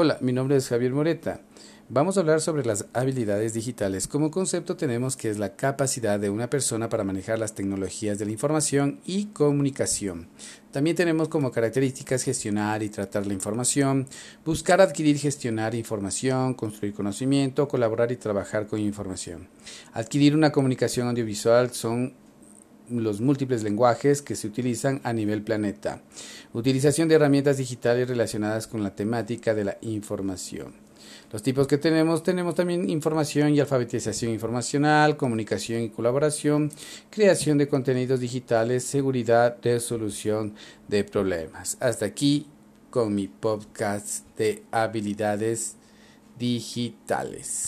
Hola, mi nombre es Javier Moreta. Vamos a hablar sobre las habilidades digitales. Como concepto tenemos que es la capacidad de una persona para manejar las tecnologías de la información y comunicación. También tenemos como características gestionar y tratar la información, buscar, adquirir, gestionar información, construir conocimiento, colaborar y trabajar con información. Adquirir una comunicación audiovisual son los múltiples lenguajes que se utilizan a nivel planeta. Utilización de herramientas digitales relacionadas con la temática de la información. Los tipos que tenemos, tenemos también información y alfabetización informacional, comunicación y colaboración, creación de contenidos digitales, seguridad, resolución de problemas. Hasta aquí con mi podcast de habilidades digitales.